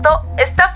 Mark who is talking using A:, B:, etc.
A: esto está.